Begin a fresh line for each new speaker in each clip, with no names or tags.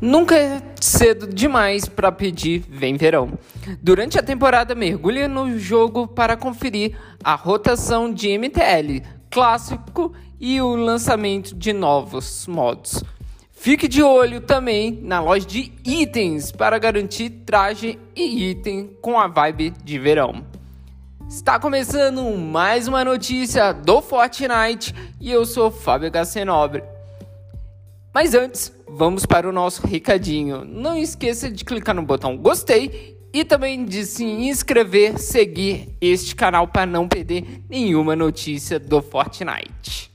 Nunca é cedo demais para pedir Vem Verão. Durante a temporada, mergulhe no jogo para conferir a rotação de MTL clássico e o lançamento de novos modos. Fique de olho também na loja de itens para garantir traje e item com a vibe de verão. Está começando mais uma notícia do Fortnite e eu sou Fábio Gacenobre. Mas antes, vamos para o nosso recadinho. Não esqueça de clicar no botão gostei e também de se inscrever, seguir este canal para não perder nenhuma notícia do Fortnite.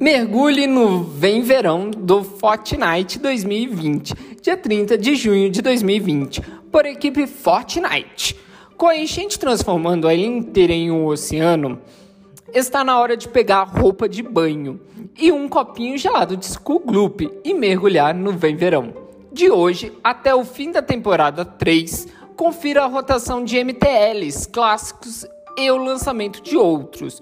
Mergulhe no Vem Verão do Fortnite 2020, dia 30 de junho de 2020, por equipe Fortnite. Com a enchente transformando a ilha inteira em um oceano, está na hora de pegar roupa de banho e um copinho gelado de Skull Gloop e mergulhar no Vem Verão. De hoje até o fim da temporada 3, confira a rotação de MTLs clássicos e o lançamento de outros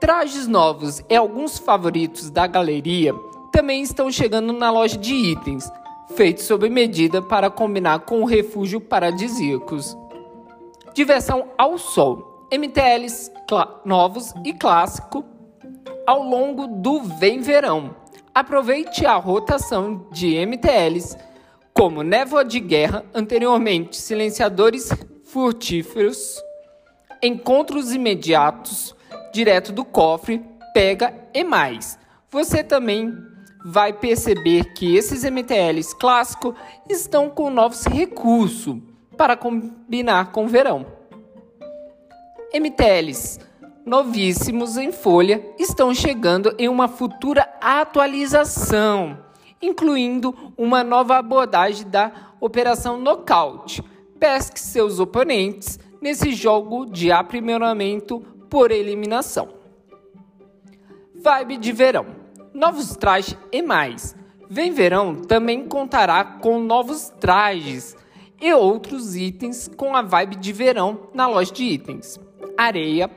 Trajes novos e alguns favoritos da galeria também estão chegando na loja de itens, feitos sob medida para combinar com o refúgio paradisíacos. Diversão ao sol, MTLs novos e clássico ao longo do Vem Verão. Aproveite a rotação de MTLs como névoa de guerra, anteriormente silenciadores furtíferos, encontros imediatos, direto do cofre, pega e mais. Você também vai perceber que esses MTLs clássicos estão com novos recursos para combinar com o verão. MTLs novíssimos em folha estão chegando em uma futura atualização, incluindo uma nova abordagem da Operação Knockout. Pesque seus oponentes nesse jogo de aprimoramento por eliminação. Vibe de verão. Novos trajes e mais. Vem Verão também contará com novos trajes e outros itens com a vibe de verão na loja de itens. Areia,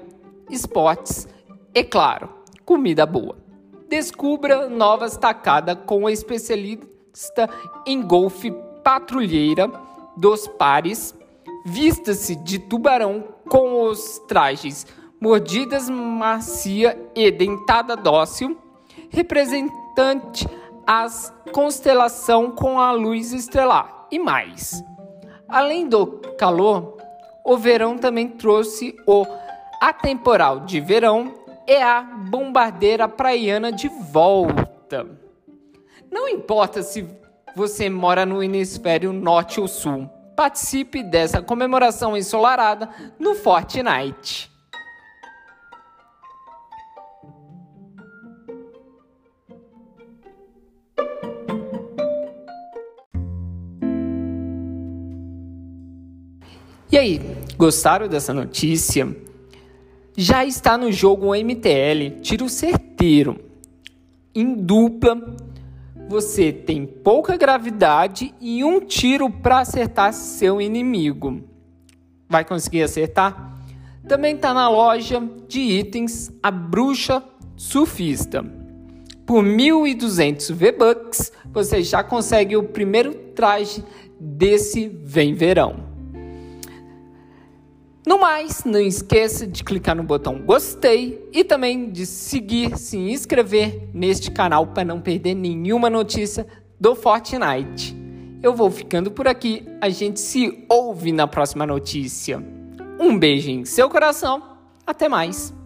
esportes e, claro, comida boa. Descubra novas tacadas com a especialista em golfe patrulheira dos pares. Vista-se de tubarão com os trajes mordidas macia e dentada dócil, representante as constelação com a luz estelar e mais. Além do calor, o verão também trouxe o atemporal de verão e a bombardeira praiana de volta. Não importa se você mora no hemisfério norte ou sul, participe dessa comemoração ensolarada no Fortnite. E aí, gostaram dessa notícia? Já está no jogo um MTL, tiro certeiro. Em dupla, você tem pouca gravidade e um tiro para acertar seu inimigo. Vai conseguir acertar? Também está na loja de itens a Bruxa Surfista. Por 1.200 V-Bucks, você já consegue o primeiro traje desse Vem Verão. No mais, não esqueça de clicar no botão gostei e também de seguir, se inscrever neste canal para não perder nenhuma notícia do Fortnite. Eu vou ficando por aqui, a gente se ouve na próxima notícia. Um beijo em seu coração, até mais!